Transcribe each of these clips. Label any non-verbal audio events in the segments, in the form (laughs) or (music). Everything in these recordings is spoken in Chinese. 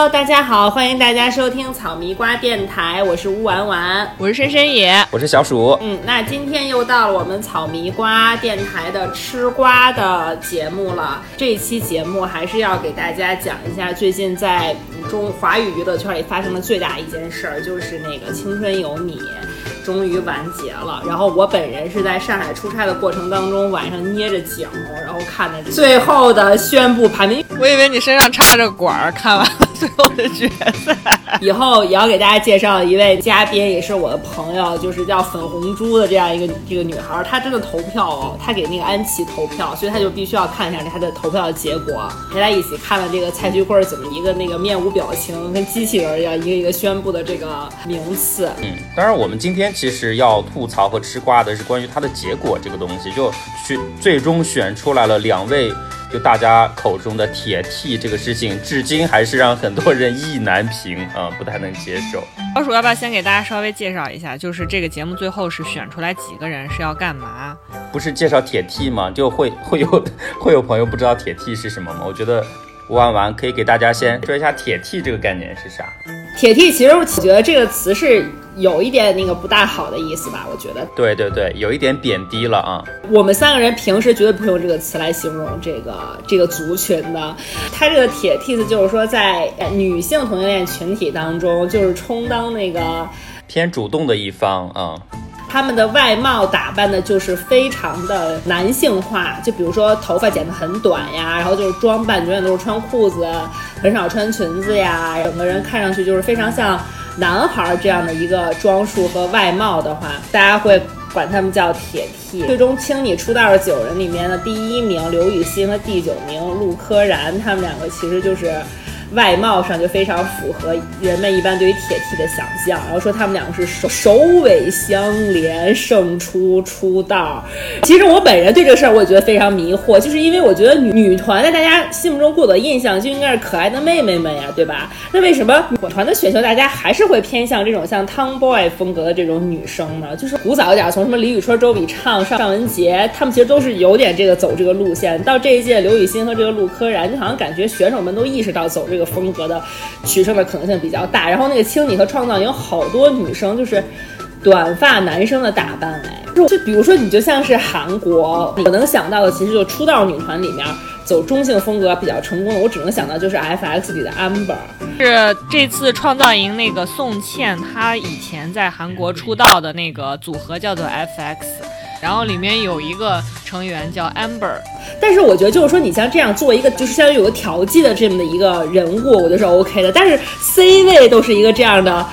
Hello，大家好，欢迎大家收听草迷瓜电台，我是乌丸丸，我是深深野，我是小鼠。嗯，那今天又到了我们草迷瓜电台的吃瓜的节目了。这一期节目还是要给大家讲一下最近在中华语娱乐圈里发生的最大一件事儿，就是那个《青春有你》。终于完结了，然后我本人是在上海出差的过程当中，晚上捏着脚，然后看着最后的宣布排名。我以为你身上插着管儿，看完了最后的决赛。以后也要给大家介绍一位嘉宾，也是我的朋友，就是叫粉红猪的这样一个这个女孩，她真的投票哦，她给那个安琪投票，所以她就必须要看一下她的投票结果，陪她一起看了这个蔡徐坤怎么一个那个面无表情，跟机器人一样，一个一个宣布的这个名次。嗯，当然我们今天其实要吐槽和吃瓜的是关于它的结果这个东西，就选最终选出来了两位。就大家口中的铁 T 这个事情，至今还是让很多人意难平啊，不太能接受。老鼠要不要先给大家稍微介绍一下，就是这个节目最后是选出来几个人是要干嘛？不是介绍铁 T 吗？就会 (laughs) 会有会有朋友不知道铁 T 是什么吗？我觉得玩完可以给大家先说一下铁 T 这个概念是啥。铁 T 其实我觉得这个词是。有一点那个不大好的意思吧，我觉得。对对对，有一点贬低了啊。我们三个人平时绝对不会用这个词来形容这个这个族群的。他这个铁 T 子就是说，在女性同性恋群体当中，就是充当那个偏主动的一方啊。他们的外貌打扮的就是非常的男性化，就比如说头发剪得很短呀，然后就是装扮永远都是穿裤子，很少穿裙子呀，整个人看上去就是非常像。男孩这样的一个装束和外貌的话，大家会管他们叫铁 T。最终清你出道的九人里面的第一名刘雨昕和第九名陆柯燃，他们两个其实就是。外貌上就非常符合人们一般对于铁 T 的想象，然后说他们两个是首首尾相连，胜出出道。其实我本人对这个事儿我也觉得非常迷惑，就是因为我觉得女女团在大家心目中固有的印象就应该是可爱的妹妹们呀，对吧？那为什么女团的选秀大家还是会偏向这种像 Tomboy 风格的这种女生呢？就是古早一点，从什么李宇春、周笔畅、尚雯婕，他们其实都是有点这个走这个路线。到这一届刘雨昕和这个陆柯燃，就好像感觉选手们都意识到走这个。个风格的取胜的可能性比较大，然后那个青你和创造有好多女生就是短发男生的打扮，哎，就比如说你就像是韩国，我能想到的其实就出道女团里面走中性风格比较成功的，我只能想到就是 F X 里的 Amber，是这次创造营那个宋茜，她以前在韩国出道的那个组合叫做 F X。然后里面有一个成员叫 Amber，但是我觉得就是说你像这样做一个就是相当于有个调剂的这么的一个人物，我觉得是 OK 的。但是 C 位都是一个这样的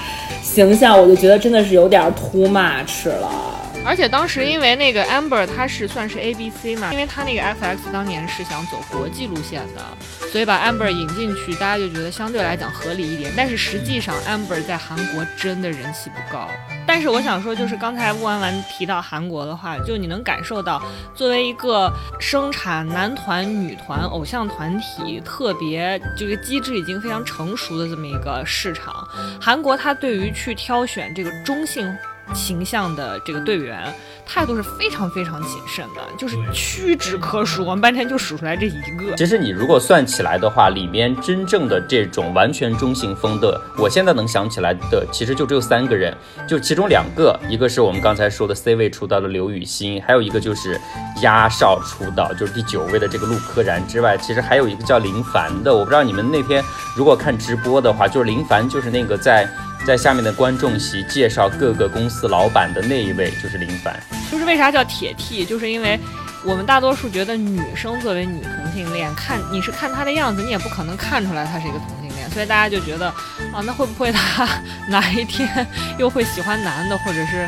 形象，我就觉得真的是有点 too much 了。而且当时因为那个 Amber 他是算是 A B C 嘛，因为他那个 F X 当年是想走国际路线的，所以把 Amber 引进去，大家就觉得相对来讲合理一点。但是实际上 Amber 在韩国真的人气不高。但是我想说，就是刚才乌完完提到韩国的话，就你能感受到，作为一个生产男团、女团、偶像团体特别这个机制已经非常成熟的这么一个市场，韩国它对于去挑选这个中性。形象的这个队员态度是非常非常谨慎的，就是屈指可数，我们半天就数出来这一个。其实你如果算起来的话，里面真正的这种完全中性风的，我现在能想起来的，其实就只有三个人，就其中两个，一个是我们刚才说的 C 位出道的刘雨昕，还有一个就是压哨出道，就是第九位的这个陆柯燃之外，其实还有一个叫林凡的，我不知道你们那天如果看直播的话，就是林凡就是那个在。在下面的观众席介绍各个公司老板的那一位就是林凡，就是为啥叫铁 T，就是因为我们大多数觉得女生作为女同性恋，看你是看她的样子，你也不可能看出来她是一个同性恋，所以大家就觉得啊，那会不会她 (laughs) 哪一天又会喜欢男的，或者是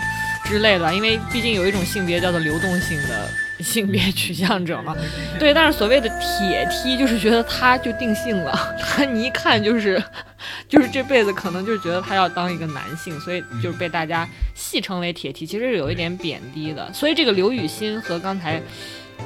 之类的？因为毕竟有一种性别叫做流动性的。(laughs) 性别取向者嘛，对，但是所谓的铁梯就是觉得他就定性了，他你一看就是，就是这辈子可能就是觉得他要当一个男性，所以就是被大家戏称为铁梯，其实是有一点贬低的。所以这个刘雨欣和刚才。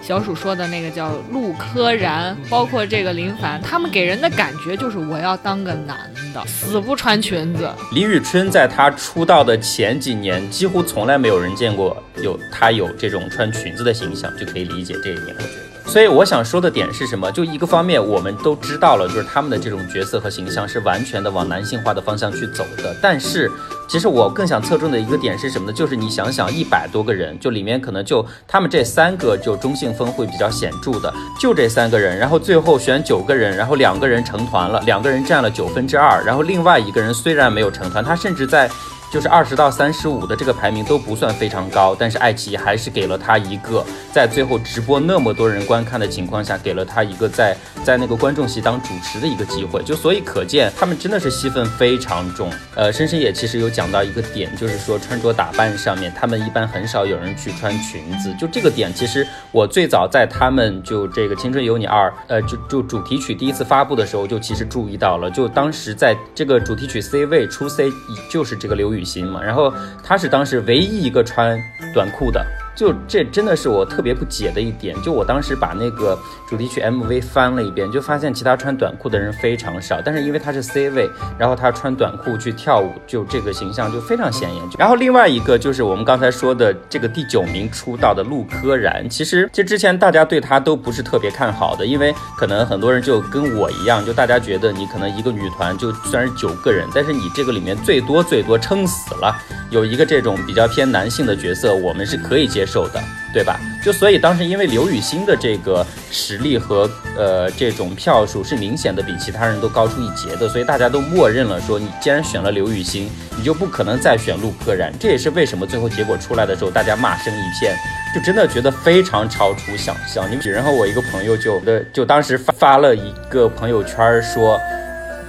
小鼠说的那个叫陆柯燃，包括这个林凡，他们给人的感觉就是我要当个男的，死不穿裙子。李宇春在她出道的前几年，几乎从来没有人见过有她有这种穿裙子的形象，就可以理解这一点，我觉得。所以我想说的点是什么？就一个方面，我们都知道了，就是他们的这种角色和形象是完全的往男性化的方向去走的。但是，其实我更想侧重的一个点是什么呢？就是你想想，一百多个人，就里面可能就他们这三个就中性风会比较显著的，就这三个人，然后最后选九个人，然后两个人成团了，两个人占了九分之二，然后另外一个人虽然没有成团，他甚至在。就是二十到三十五的这个排名都不算非常高，但是爱奇艺还是给了他一个在最后直播那么多人观看的情况下，给了他一个在在那个观众席当主持的一个机会。就所以可见他们真的是戏份非常重。呃，深深也其实有讲到一个点，就是说穿着打扮上面，他们一般很少有人去穿裙子。就这个点，其实我最早在他们就这个《青春有你二》呃就就主题曲第一次发布的时候，就其实注意到了，就当时在这个主题曲 C 位出 C 就是这个刘宇心嘛，然后他是当时唯一一个穿短裤的。就这真的是我特别不解的一点，就我当时把那个主题曲 MV 翻了一遍，就发现其他穿短裤的人非常少，但是因为他是 C 位，然后他穿短裤去跳舞，就这个形象就非常显眼。然后另外一个就是我们刚才说的这个第九名出道的陆柯燃，其实这之前大家对他都不是特别看好的，因为可能很多人就跟我一样，就大家觉得你可能一个女团就虽然是九个人，但是你这个里面最多最多撑死了有一个这种比较偏男性的角色，我们是可以接。接受的，对吧？就所以当时因为刘雨欣的这个实力和呃这种票数是明显的比其他人都高出一截的，所以大家都默认了说，你既然选了刘雨欣，你就不可能再选陆柯燃。这也是为什么最后结果出来的时候，大家骂声一片，就真的觉得非常超出想象。你然后我一个朋友就的 (laughs) 就当时发发了一个朋友圈说，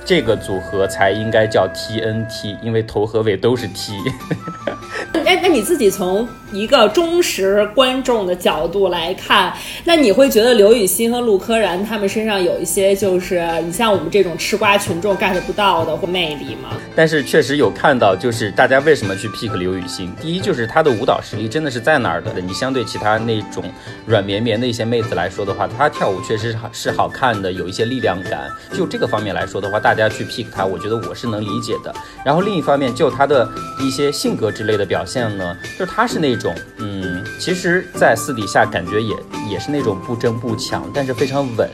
这个组合才应该叫 TNT，因为头和尾都是 T。(laughs) 哎，那你自己从一个忠实观众的角度来看，那你会觉得刘雨欣和陆柯燃他们身上有一些就是你像我们这种吃瓜群众 get 不到的或魅力吗？但是确实有看到，就是大家为什么去 pick 刘雨欣？第一就是她的舞蹈实力真的是在哪儿的？你相对其他那种软绵绵的一些妹子来说的话，她跳舞确实是好是好看的，有一些力量感。就这个方面来说的话，大大家去 pick 她，我觉得我是能理解的。然后另一方面，就她的一些性格之类的表现。呢，就他是那种，嗯，其实，在私底下感觉也也是那种不争不抢，但是非常稳。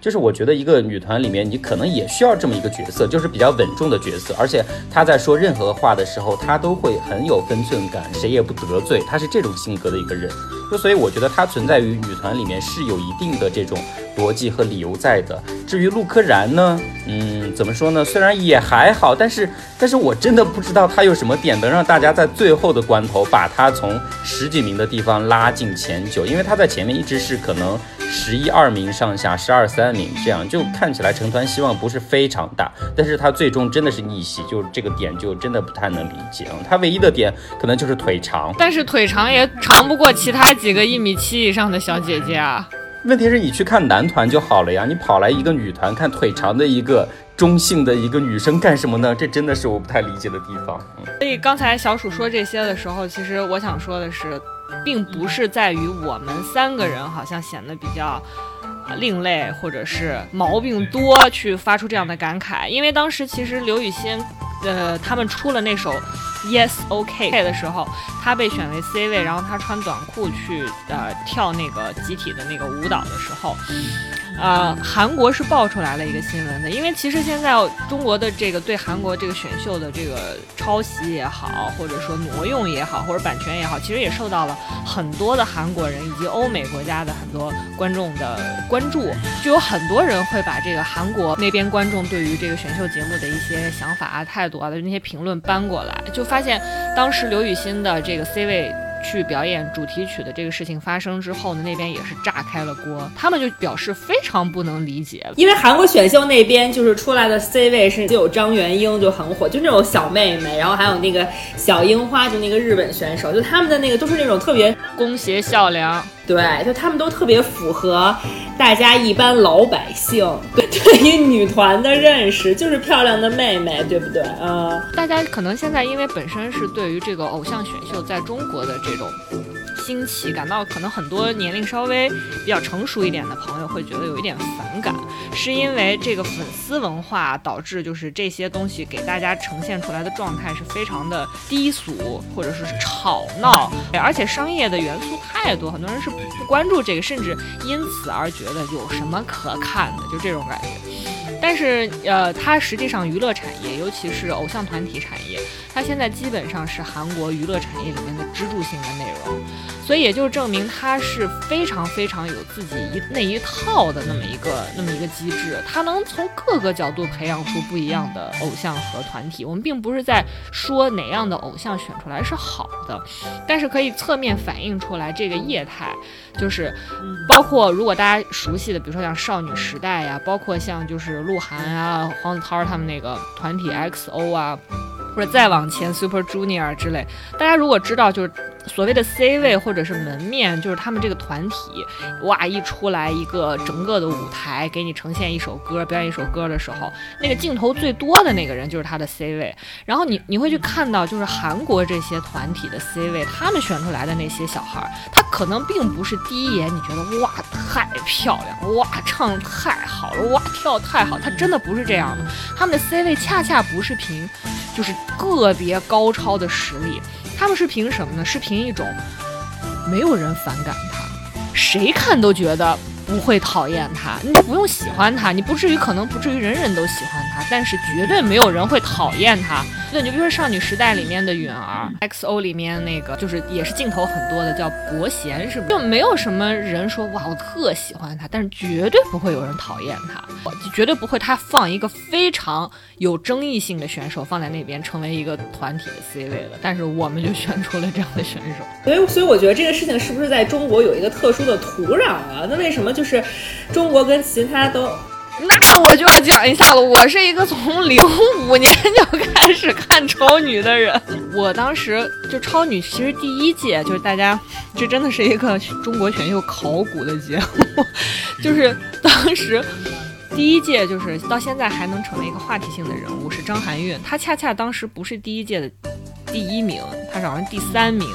就是我觉得一个女团里面，你可能也需要这么一个角色，就是比较稳重的角色。而且她在说任何话的时候，她都会很有分寸感，谁也不得罪。她是这种性格的一个人，就所以我觉得她存在于女团里面是有一定的这种逻辑和理由在的。至于陆柯燃呢，嗯，怎么说呢？虽然也还好，但是，但是我真的不知道他有什么点能让大家在最后的关头把他从十几名的地方拉进前九，因为他在前面一直是可能十一二名上下，十二三名这样，就看起来成团希望不是非常大。但是他最终真的是逆袭，就这个点就真的不太能理解。他唯一的点可能就是腿长，但是腿长也长不过其他几个一米七以上的小姐姐啊。问题是你去看男团就好了呀，你跑来一个女团看腿长的一个中性的一个女生干什么呢？这真的是我不太理解的地方。所以刚才小鼠说这些的时候，其实我想说的是，并不是在于我们三个人好像显得比较另类或者是毛病多去发出这样的感慨，因为当时其实刘雨欣，呃，他们出了那首。Yes, OK 的时候，他被选为 C 位，然后他穿短裤去呃跳那个集体的那个舞蹈的时候。呃，韩国是爆出来了一个新闻的，因为其实现在中国的这个对韩国这个选秀的这个抄袭也好，或者说挪用也好，或者版权也好，其实也受到了很多的韩国人以及欧美国家的很多观众的关注，就有很多人会把这个韩国那边观众对于这个选秀节目的一些想法啊、态度啊的那些评论搬过来，就发现当时刘雨欣的这个 C 位。去表演主题曲的这个事情发生之后呢，那边也是炸开了锅，他们就表示非常不能理解，因为韩国选秀那边就是出来的 C 位是就有张元英就很火，就那种小妹妹，然后还有那个小樱花，就那个日本选手，就他们的那个都是那种特别弓邪孝良。对，就他们都特别符合大家一般老百姓对对于女团的认识，就是漂亮的妹妹，对不对？嗯，大家可能现在因为本身是对于这个偶像选秀在中国的这种。新奇，感到可能很多年龄稍微比较成熟一点的朋友会觉得有一点反感，是因为这个粉丝文化导致就是这些东西给大家呈现出来的状态是非常的低俗，或者是吵闹，而且商业的元素太多，很多人是不关注这个，甚至因此而觉得有什么可看的，就这种感觉。但是，呃，它实际上娱乐产业，尤其是偶像团体产业，它现在基本上是韩国娱乐产业里面的支柱性的内容。所以也就证明它是非常非常有自己一那一套的那么一个那么一个机制，它能从各个角度培养出不一样的偶像和团体。我们并不是在说哪样的偶像选出来是好的，但是可以侧面反映出来这个业态，就是包括如果大家熟悉的，比如说像少女时代呀，包括像就是鹿晗啊、黄子韬他们那个团体 XO 啊，或者再往前 Super Junior 之类，大家如果知道就是。所谓的 C 位或者是门面，就是他们这个团体，哇，一出来一个整个的舞台，给你呈现一首歌，表演一首歌的时候，那个镜头最多的那个人就是他的 C 位。然后你你会去看到，就是韩国这些团体的 C 位，他们选出来的那些小孩，他可能并不是第一眼你觉得哇太漂亮，哇唱太好了，哇跳太好，他真的不是这样的。他们的 C 位恰恰不是凭就是个别高超的实力。他们是凭什么呢？是凭一种没有人反感他，谁看都觉得不会讨厌他。你不用喜欢他，你不至于可能不至于人人都喜欢他，但是绝对没有人会讨厌他。对，你就比如说少女时代里面的允儿，XO 里面那个就是也是镜头很多的叫伯贤，是不是？就没有什么人说哇我特喜欢他，但是绝对不会有人讨厌他，绝对不会他放一个非常。有争议性的选手放在那边，成为一个团体的 C 位了。但是我们就选出了这样的选手。所以，所以我觉得这个事情是不是在中国有一个特殊的土壤啊？那为什么就是中国跟其他都？那我就要讲一下了。我是一个从零五年就开始看超女的人。我当时就超女，其实第一届就是大家，这真的是一个中国选秀考古的节目，(laughs) 就是当时。第一届就是到现在还能成为一个话题性的人物是张含韵，她恰恰当时不是第一届的第一名，她好像第三名，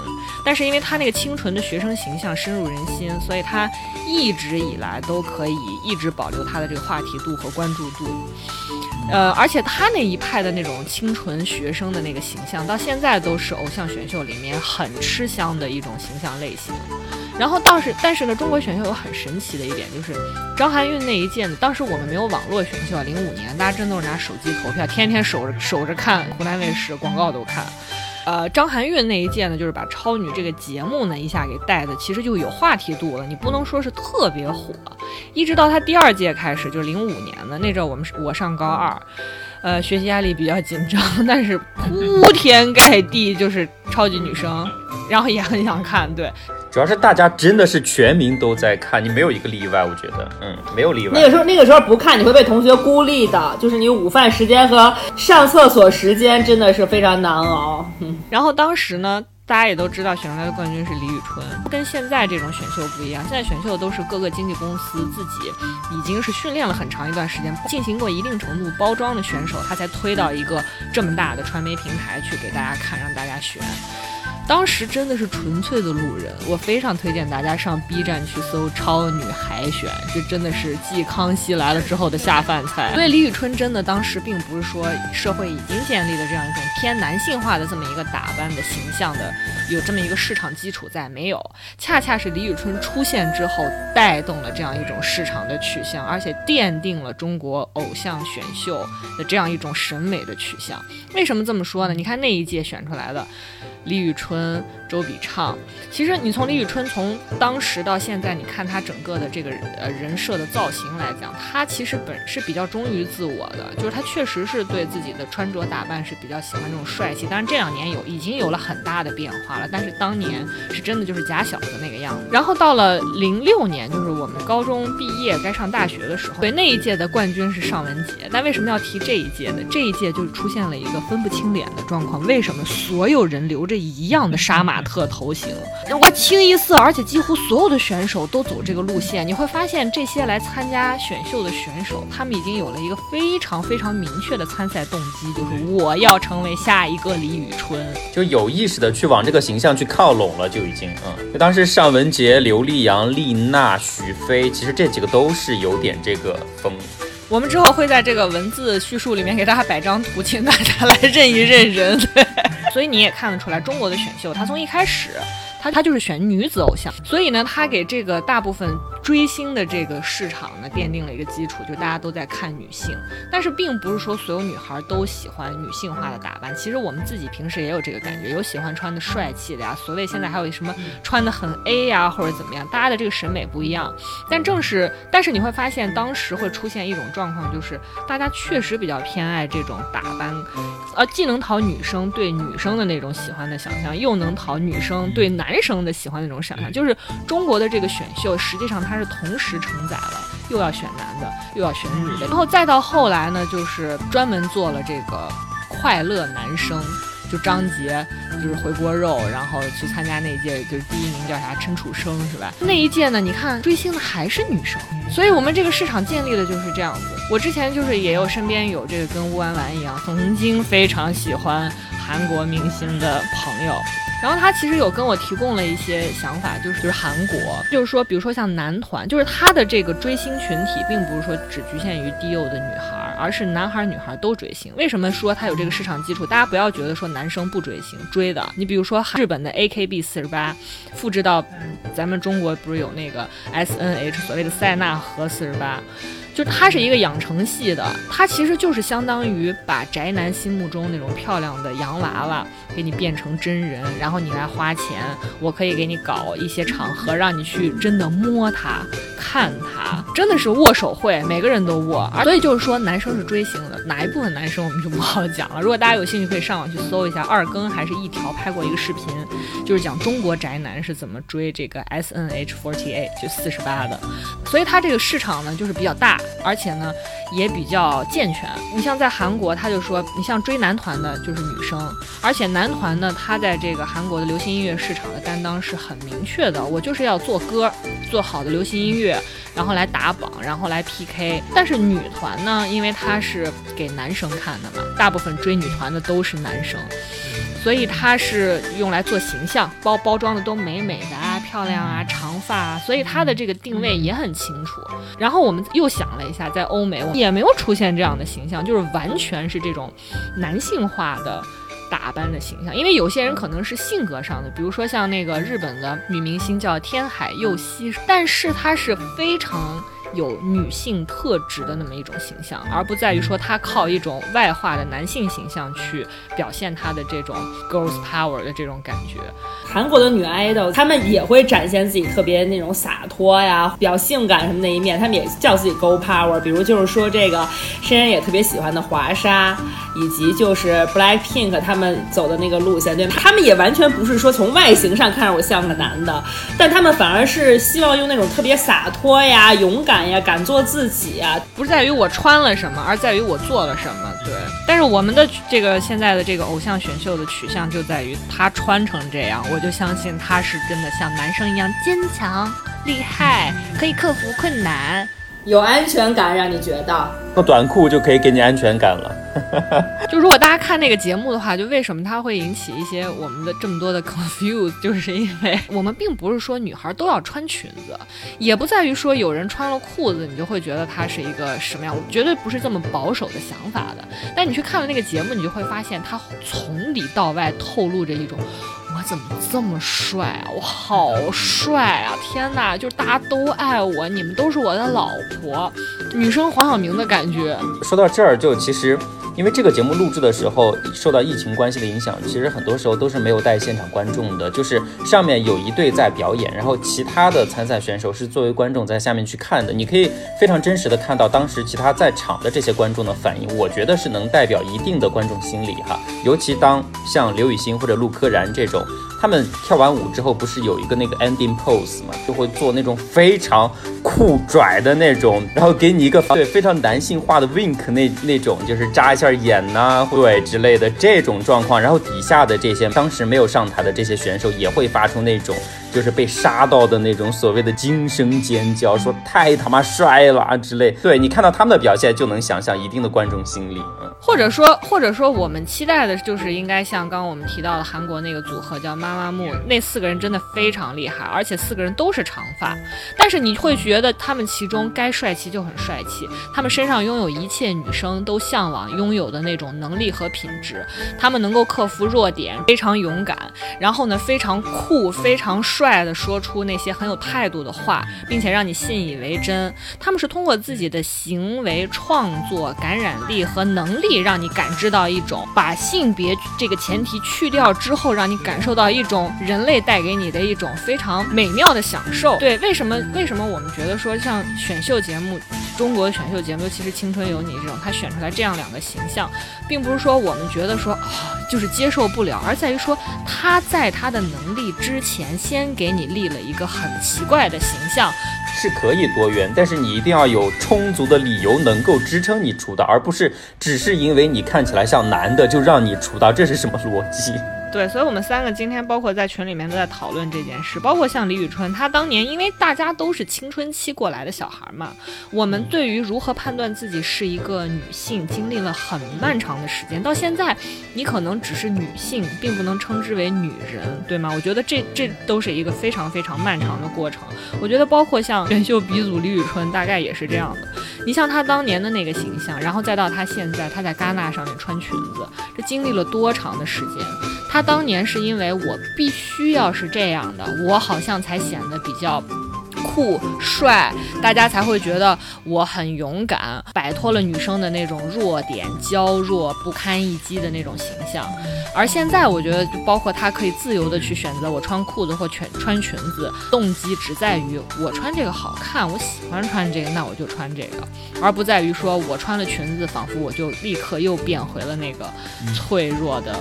但是因为他那个清纯的学生形象深入人心，所以他一直以来都可以一直保留他的这个话题度和关注度。呃，而且他那一派的那种清纯学生的那个形象，到现在都是偶像选秀里面很吃香的一种形象类型。然后倒是，但是呢，中国选秀有很神奇的一点，就是张含韵那一届呢，当时我们没有网络选秀啊，零五年大家真都是拿手机投票，天天守着守着看湖南卫视广告都看。呃，张含韵那一届呢，就是把超女这个节目呢一下给带的，其实就有话题度了，你不能说是特别火。一直到她第二届开始，就是零五年的那阵，我们我上高二，呃，学习压力比较紧张，但是铺天盖地就是超级女生，然后也很想看，对。主要是大家真的是全民都在看，你没有一个例外，我觉得，嗯，没有例外。那个时候，那个时候不看你会被同学孤立的，就是你午饭时间和上厕所时间真的是非常难熬。嗯然后当时呢，大家也都知道选出来的冠军是李宇春，跟现在这种选秀不一样，现在选秀都是各个经纪公司自己已经是训练了很长一段时间，进行过一定程度包装的选手，他才推到一个这么大的传媒平台去给大家看，让大家选。当时真的是纯粹的路人，我非常推荐大家上 B 站去搜“超女海选”，这真的是继《康熙来了》之后的下饭菜。所以李宇春真的当时并不是说社会已经建立了这样一种偏男性化的这么一个打扮的形象的，有这么一个市场基础在，没有，恰恰是李宇春出现之后带动了这样一种市场的取向，而且奠定了中国偶像选秀的这样一种审美的取向。为什么这么说呢？你看那一届选出来的。李宇春、们周笔畅，其实你从李宇春从当时到现在，你看她整个的这个呃人设的造型来讲，她其实本是比较忠于自我的，就是她确实是对自己的穿着打扮是比较喜欢这种帅气。当然这两年有已经有了很大的变化了，但是当年是真的就是假小子那个样子。然后到了零六年，就是我们高中毕业该上大学的时候，对那一届的冠军是尚雯婕。但为什么要提这一届呢？这一届就是出现了一个分不清脸的状况。为什么所有人留着？一样的杀马特头型，我清一色，而且几乎所有的选手都走这个路线。你会发现，这些来参加选秀的选手，他们已经有了一个非常非常明确的参赛动机，就是我要成为下一个李宇春，就有意识的去往这个形象去靠拢了，就已经，嗯，就当时尚雯婕、刘力扬、丽娜、许飞，其实这几个都是有点这个风。我们之后会在这个文字叙述里面给大家摆张图，请大家来认一认人。对，所以你也看得出来，中国的选秀，它从一开始。它它就是选女子偶像，所以呢，它给这个大部分追星的这个市场呢奠定了一个基础，就大家都在看女性。但是并不是说所有女孩都喜欢女性化的打扮，其实我们自己平时也有这个感觉，有喜欢穿的帅气的呀，所谓现在还有什么穿的很 A 呀或者怎么样，大家的这个审美不一样。但正是，但是你会发现当时会出现一种状况，就是大家确实比较偏爱这种打扮，呃，既能讨女生对女生的那种喜欢的想象，又能讨女生对男。男生的喜欢那种想象，就是中国的这个选秀，实际上它是同时承载了又要选男的，又要选女的，然后再到后来呢，就是专门做了这个快乐男生，就张杰就是回锅肉，然后去参加那一届，就是第一名叫啥陈楚生是吧？那一届呢，你看追星的还是女生，所以我们这个市场建立的就是这样子。我之前就是也有身边有这个跟乌安丸一样，曾经非常喜欢韩国明星的朋友。然后他其实有跟我提供了一些想法，就是就是韩国，就是说，比如说像男团，就是他的这个追星群体，并不是说只局限于低幼的女孩，而是男孩女孩都追星。为什么说他有这个市场基础？大家不要觉得说男生不追星，追的。你比如说日本的 AKB 四十八，复制到咱们中国，不是有那个 SNH 所谓的塞纳河四十八。就它是一个养成系的，它其实就是相当于把宅男心目中那种漂亮的洋娃娃给你变成真人，然后你来花钱，我可以给你搞一些场合，让你去真的摸它、看它，真的是握手会，每个人都握。所以就是说，男生是追星的，哪一部分男生我们就不好讲了。如果大家有兴趣，可以上网去搜一下，二更还是一条拍过一个视频，就是讲中国宅男是怎么追这个 S N H forty eight 就四十八的。所以它这个市场呢，就是比较大。而且呢，也比较健全。你像在韩国，他就说，你像追男团的，就是女生。而且男团呢，他在这个韩国的流行音乐市场的担当是很明确的，我就是要做歌，做好的流行音乐，然后来打榜，然后来 PK。但是女团呢，因为它是给男生看的嘛，大部分追女团的都是男生。所以它是用来做形象，包包装的都美美的啊，漂亮啊，长发啊，所以她的这个定位也很清楚。然后我们又想了一下，在欧美也没有出现这样的形象，就是完全是这种男性化的打扮的形象。因为有些人可能是性格上的，比如说像那个日本的女明星叫天海佑希，但是她是非常。有女性特质的那么一种形象，而不在于说她靠一种外化的男性形象去表现她的这种 girls power 的这种感觉。韩国的女 idol，她们也会展现自己特别那种洒脱呀、比较性感什么那一面，她们也叫自己 girl power。比如就是说这个深深也特别喜欢的华莎，以及就是 Black Pink 他们走的那个路线，对，他们也完全不是说从外形上看着我像个男的，但他们反而是希望用那种特别洒脱呀、勇敢。呀，敢做自己呀，不是在于我穿了什么，而在于我做了什么。对，但是我们的这个现在的这个偶像选秀的取向就在于他穿成这样，我就相信他是真的像男生一样坚强、厉害，可以克服困难。有安全感，让你觉得那短裤就可以给你安全感了。(laughs) 就如果大家看那个节目的话，就为什么它会引起一些我们的这么多的 confuse，就是因为我们并不是说女孩都要穿裙子，也不在于说有人穿了裤子你就会觉得她是一个什么样，我绝对不是这么保守的想法的。但你去看了那个节目，你就会发现它从里到外透露着一种。我怎么这么帅啊！我好帅啊！天哪，就是大家都爱我，你们都是我的老婆，女生黄晓明的感觉。说到这儿，就其实。因为这个节目录制的时候受到疫情关系的影响，其实很多时候都是没有带现场观众的，就是上面有一队在表演，然后其他的参赛选手是作为观众在下面去看的。你可以非常真实的看到当时其他在场的这些观众的反应，我觉得是能代表一定的观众心理哈。尤其当像刘雨欣或者陆柯燃这种他们跳完舞之后不是有一个那个 ending pose 嘛？就会做那种非常酷拽的那种，然后给你一个 (laughs) 对非常男性化的 wink 那那种，就是眨一下眼呐、对之类的这种状况。然后底下的这些当时没有上台的这些选手也会发出那种就是被杀到的那种所谓的惊声尖叫，说太他妈帅了啊之类。对你看到他们的表现，就能想象一定的观众心理。嗯，或者说，或者说，我们期待的就是应该像刚刚我们提到的韩国那个组合叫妈妈木，那四个人真的非常厉害，而且四个人都是长发。但是你会觉得他们其中该帅气就很帅气，他们身上拥有一切女生都向往拥有的那种能力和品质，他们能够克服弱点，非常勇敢，然后呢非常酷、非常帅快的说出那些很有态度的话，并且让你信以为真。他们是通过自己的行为、创作、感染力和能力，让你感知到一种把性别这个前提去掉之后，让你感受到一种人类带给你的一种非常美妙的享受。对，为什么为什么我们觉得说像选秀节目，中国选秀节目，尤其是《青春有你》这种，他选出来这样两个形象，并不是说我们觉得说啊、就是接受不了，而在于说他在他的能力之前，先给你立了一个很奇怪的形象，是可以多元，但是你一定要有充足的理由能够支撑你出道，而不是只是因为你看起来像男的就让你出道，这是什么逻辑？对，所以我们三个今天包括在群里面都在讨论这件事，包括像李宇春，她当年因为大家都是青春期过来的小孩嘛，我们对于如何判断自己是一个女性，经历了很漫长的时间，到现在你可能只是女性，并不能称之为女人，对吗？我觉得这这都是一个非常非常漫长的过程。我觉得包括像选秀鼻祖李宇春，大概也是这样的。你像她当年的那个形象，然后再到她现在，她在戛纳上面穿裙子，这经历了多长的时间？她当年是因为我必须要是这样的，我好像才显得比较。酷帅，大家才会觉得我很勇敢，摆脱了女生的那种弱点、娇弱、不堪一击的那种形象。而现在，我觉得就包括她可以自由的去选择我穿裤子或全穿裙子，动机只在于我穿这个好看，我喜欢穿这个，那我就穿这个，而不在于说我穿了裙子，仿佛我就立刻又变回了那个脆弱的。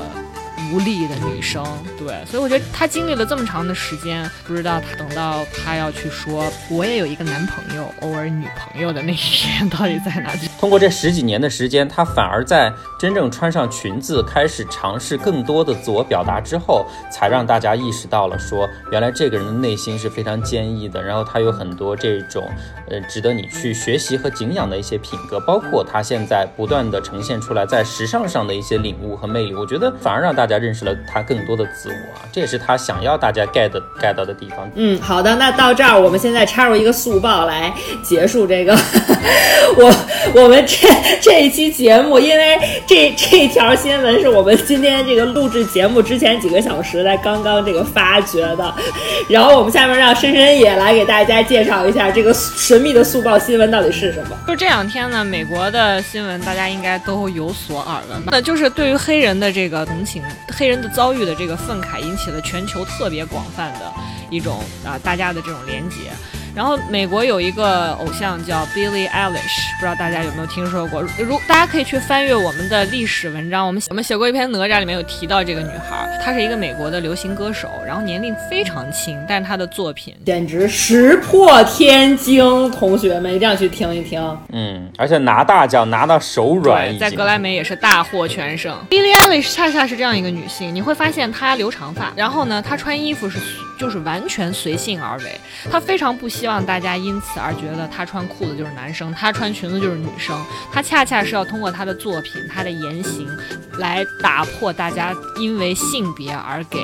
独立的女生，对，所以我觉得她经历了这么长的时间，不知道她等到她要去说我也有一个男朋友，偶尔女朋友的那一天到底在哪里？通过这十几年的时间，她反而在真正穿上裙子，开始尝试更多的自我表达之后，才让大家意识到了说，原来这个人的内心是非常坚毅的，然后他有很多这种呃值得你去学习和敬仰的一些品格，包括他现在不断的呈现出来在时尚上的一些领悟和魅力，我觉得反而让大家认识了他更多的自我啊，这也是他想要大家 get get 到的地方。嗯，好的，那到这儿，我们现在插入一个速报来结束这个。(laughs) 我我们这这一期节目，因为这这条新闻是我们今天这个录制节目之前几个小时才刚刚这个发掘的，然后我们下面让深深也来给大家介绍一下这个神秘的速报新闻到底是什么。就这两天呢，美国的新闻大家应该都有所耳闻吧？那就是对于黑人的这个同情、黑人的遭遇的这个愤慨，引起了全球特别广泛的一种啊大家的这种连结。然后美国有一个偶像叫 Billie Eilish，不知道大家有没有听说过？如大家可以去翻阅我们的历史文章，我们我们写过一篇哪吒，里面有提到这个女孩，她是一个美国的流行歌手，然后年龄非常轻，但是她的作品简直石破天惊，同学们一定要去听一听。嗯，而且拿大奖拿到手软在格莱美也是大获全胜。Billie Eilish 恰恰是这样一个女性，你会发现她留长发，然后呢，她穿衣服是就是完全随性而为，她非常不希望大家因此而觉得他穿裤子就是男生，他穿裙子就是女生，他恰恰是要通过他的作品、他的言行来打破大家因为性别而给。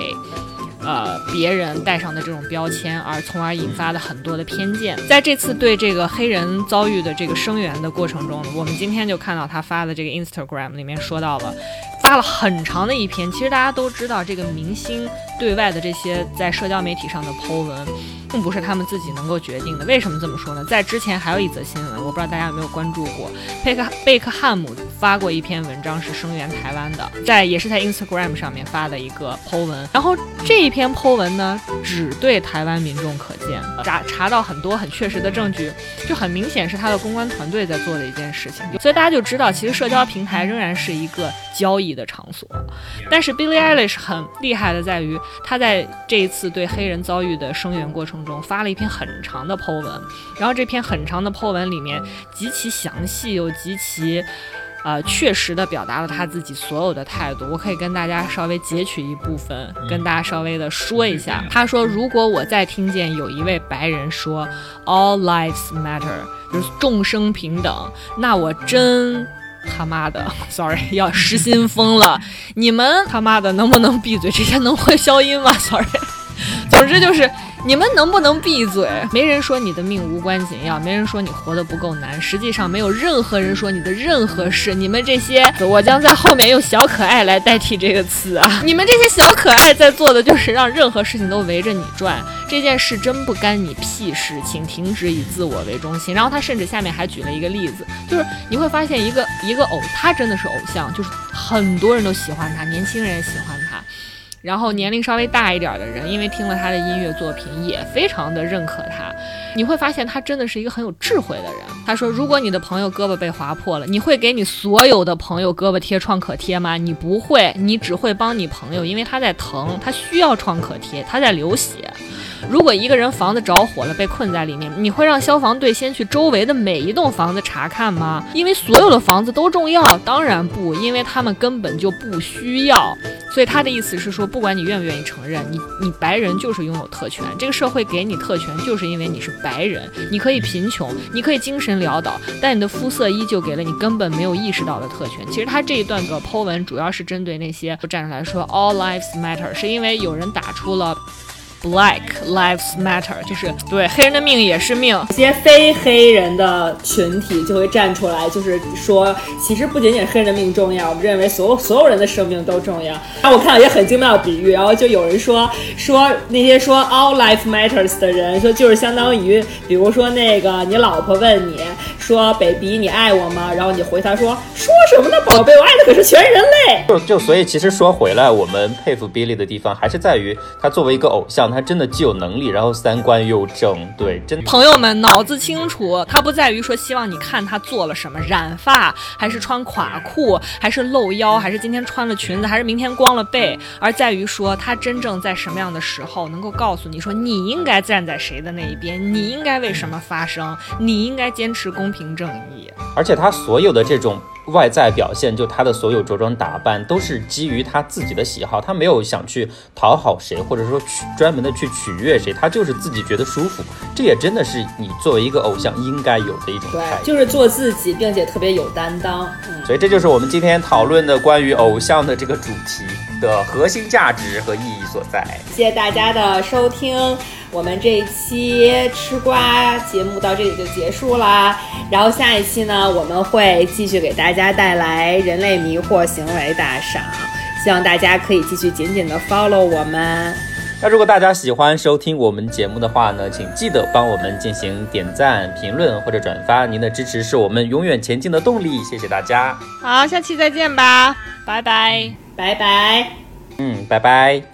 呃，别人带上的这种标签，而从而引发的很多的偏见。在这次对这个黑人遭遇的这个声援的过程中，我们今天就看到他发的这个 Instagram 里面说到了，发了很长的一篇。其实大家都知道，这个明星对外的这些在社交媒体上的 po 文，并不是他们自己能够决定的。为什么这么说呢？在之前还有一则新闻，我不知道大家有没有关注过，贝克贝克汉姆发过一篇文章，是声援台湾的，在也是在 Instagram 上面发的一个 po 文。然后这一篇 po 文呢，只对台湾民众可见，查查到很多很确实的证据，就很明显是他的公关团队在做的一件事情。所以大家就知道，其实社交平台仍然是一个交易的场所。但是 Billie Eilish 很厉害的在于，他在这一次对黑人遭遇的声援过程中，发了一篇很长的 po 文。然后这篇很长的 po 文里面，极其详细又极其，呃，确实的表达了他自己所有的态度。我可以跟大家稍微截取一部分，跟大家稍微的说一下。他说：“如果我再听见有一位白人说 ‘All lives matter’，就是众生平等，那我真。”他妈的，(laughs) sorry，(laughs) 要失心疯了！你们他妈的能不能闭嘴？这些能会消音吗？sorry，总之就是。你们能不能闭嘴？没人说你的命无关紧要，没人说你活得不够难。实际上，没有任何人说你的任何事。你们这些，我将在后面用“小可爱”来代替这个词啊！(laughs) 你们这些小可爱在做的就是让任何事情都围着你转。这件事真不干你屁事，请停止以自我为中心。然后他甚至下面还举了一个例子，就是你会发现一个一个偶，他真的是偶像，就是很多人都喜欢他，年轻人也喜欢他。然后年龄稍微大一点的人，因为听了他的音乐作品，也非常的认可他。你会发现他真的是一个很有智慧的人。他说：“如果你的朋友胳膊被划破了，你会给你所有的朋友胳膊贴创可贴吗？你不会，你只会帮你朋友，因为他在疼，他需要创可贴，他在流血。”如果一个人房子着火了，被困在里面，你会让消防队先去周围的每一栋房子查看吗？因为所有的房子都重要，当然不，因为他们根本就不需要。所以他的意思是说，不管你愿不愿意承认，你你白人就是拥有特权，这个社会给你特权，就是因为你是白人。你可以贫穷，你可以精神潦倒，但你的肤色依旧给了你根本没有意识到的特权。其实他这一段的 Po 文主要是针对那些站出来说 All lives matter，是因为有人打出了。Black lives matter，就是对黑人的命也是命。一些非黑人的群体就会站出来，就是说，其实不仅仅黑人的命重要，我们认为所有所有人的生命都重要。然后我看到一个很精妙的比喻，然后就有人说说那些说 all life matters 的人，说就是相当于，比如说那个你老婆问你说，baby 你爱我吗？然后你回答说说什么呢，宝贝，我爱的可是全人类。就就所以其实说回来，我们佩服 Billy 的地方还是在于他作为一个偶像。他真的既有能力，然后三观又正，对，真朋友们脑子清楚。他不在于说希望你看他做了什么，染发还是穿垮裤，还是露腰，还是今天穿了裙子，还是明天光了背，而在于说他真正在什么样的时候能够告诉你说你应该站在谁的那一边，你应该为什么发声，你应该坚持公平正义。而且他所有的这种。外在表现，就他的所有着装打扮都是基于他自己的喜好，他没有想去讨好谁，或者说去专门的去取悦谁，他就是自己觉得舒服。这也真的是你作为一个偶像应该有的一种态度，就是做自己，并且特别有担当。嗯，所以这就是我们今天讨论的关于偶像的这个主题的核心价值和意义所在。谢谢大家的收听。我们这一期吃瓜节目到这里就结束啦，然后下一期呢，我们会继续给大家带来人类迷惑行为大赏，希望大家可以继续紧紧的 follow 我们。那如果大家喜欢收听我们节目的话呢，请记得帮我们进行点赞、评论或者转发，您的支持是我们永远前进的动力，谢谢大家。好，下期再见吧，拜拜，拜拜，嗯，拜拜。